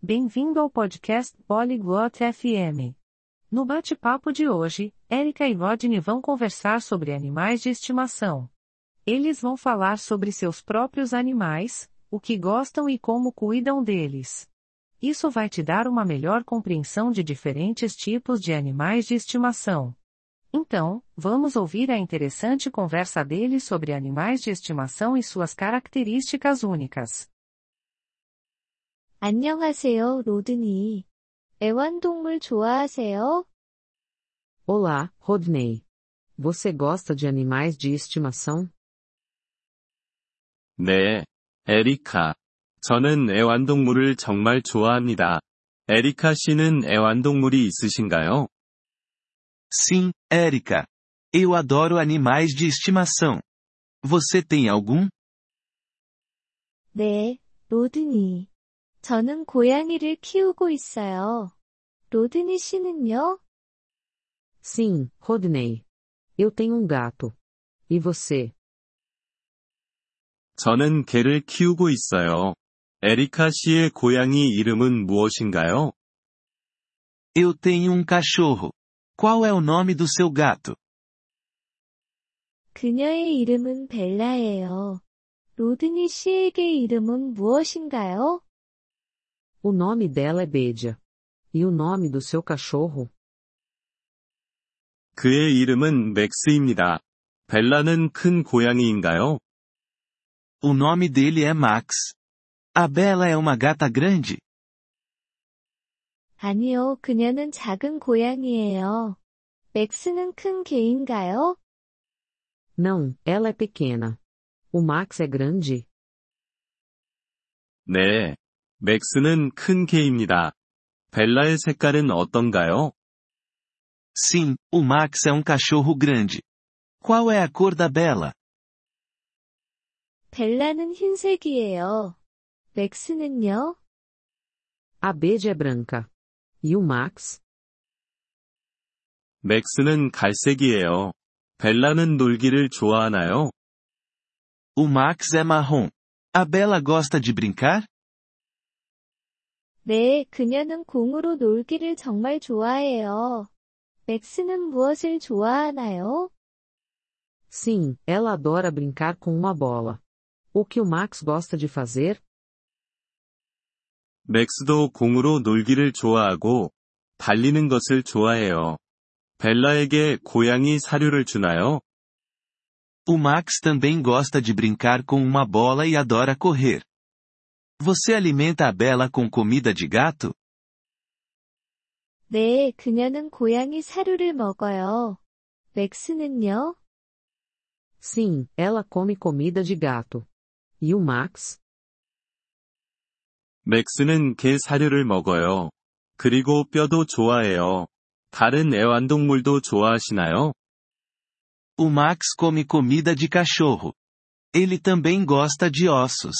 Bem-vindo ao podcast Polyglot FM. No bate-papo de hoje, Erika e Rodney vão conversar sobre animais de estimação. Eles vão falar sobre seus próprios animais, o que gostam e como cuidam deles. Isso vai te dar uma melhor compreensão de diferentes tipos de animais de estimação. Então, vamos ouvir a interessante conversa deles sobre animais de estimação e suas características únicas. 안녕하세요, 로드니. 애완동물 좋아하세요? Olá, Rodney. Você gosta de animais de estimação? 네, 에리카. 저는 애완동물을 정말 좋아합니다. 에리카 씨는 애완동물이 있으신가요? Sim, Érica. Eu adoro animais de estimação. Você tem algum? 네, 로드니. 저는 고양이를 키우고 있어요. 로드니 씨는요? Sim, Rodney. Eu tenho um gato. E você? 저는 개를 키우고 있어요. 에리카 씨의 고양이 이름은 무엇인가요? Eu tenho um cachorro. Qual é o nome do seu gato? 그녀의 이름은 벨라예요. 로드니 씨에게 이름은 무엇인가요? O nome dela é Bedia. E o nome do seu cachorro? 그의 이름은 맥스입니다. 벨라는 큰 고양이인가요? O nome dele é Max. A Bela é uma gata grande? 아니요, 그녀는 작은 고양이예요. 맥스는 큰 개인가요? Não, ela é pequena. O Max é grande? 네. 맥스는 큰 개입니다. 벨라의 색깔은 어떤가요? Sim, o Max é um cachorro grande. Qual é a cor da Bela? 벨라는 흰색이에요. 맥스는요? A Bedia é branca. E o Max? 맥스는 갈색이에요. 벨라는 놀기를 좋아하나요? O Max é marrom. A Bela gosta de brincar? 네, 그녀는 공으로 놀기를 정말 좋아해요. 맥스는 무엇을 좋아하나요? Sim, ela adora brincar com uma bola. O que o Max gosta de fazer? 맥스도 공으로 놀기를 좋아하고, 달리는 것을 좋아해요. 벨라에게 고양이 사료를 주나요? O Max também gosta de brincar com uma bola e adora correr. Você alimenta a Bela com comida de gato? 네, 그녀는 고양이 사료를 먹어요. 맥스는요? Sim, ela come comida de gato. E o Max? 맥스는 개 사료를 먹어요. 그리고 뼈도 좋아해요. 다른 애완동물도 좋아하시나요? O Max come comida de cachorro. Ele também gosta de ossos.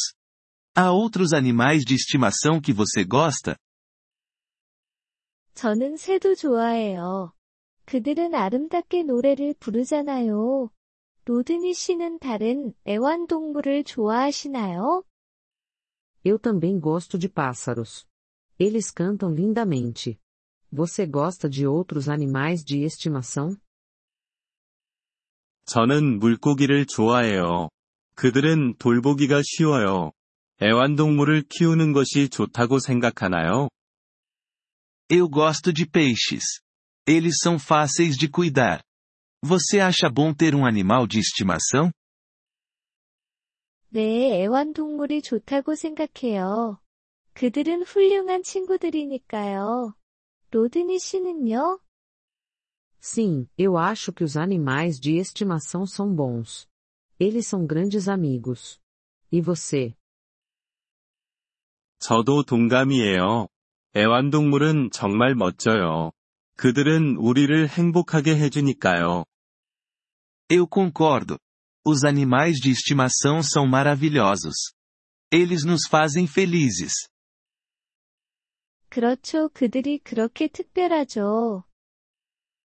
Há outros animais de estimação que você gosta? 저는 새도 좋아해요. 그들은 아름답게 노래를 부르잖아요. 로드니 씨는 다른 애완동물을 좋아하시나요? Eu também gosto de pássaros. Eles cantam lindamente. Você gosta de outros animais de estimação? 저는 물고기를 좋아해요. 그들은 돌보기가 쉬워요. 애완동물을 키우는 것이 좋다고 생각하나요? Eu gosto de peixes. Eles são fáceis de cuidar. Você acha bom ter um animal de estimação? 네, 애완동물이 좋다고 생각해요. 그들은 훌륭한 친구들이니까요. 로드니 씨는요? Sim, eu acho que os animais de estimação são bons. Eles são grandes amigos. E você? 저도 동감이에요. 애완동물은 정말 멋져요. 그들은 우리를 행복하게 해주니까요. Eu concordo. Os animais de estimação são maravilhosos. Eles nos fazem felizes. 그렇죠. 그들이 그렇게 특별하죠.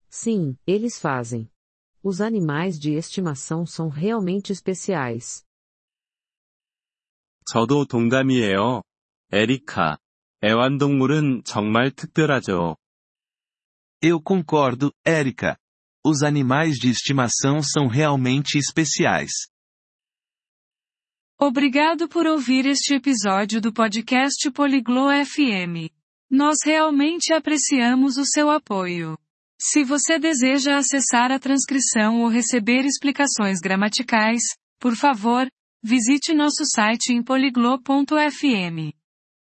Sim, eles fazem. Os animais de estimação são realmente especiais. 저도 동감이에요. 에리카. 애완동물은 정말 특별하죠. Eu concordo, Érica. Os animais de estimação são realmente especiais. Obrigado por ouvir este episódio do podcast Poliglo FM. Nós realmente apreciamos o seu apoio. Se você deseja acessar a transcrição ou receber explicações gramaticais, por favor, visite nosso site em poliglo.fm.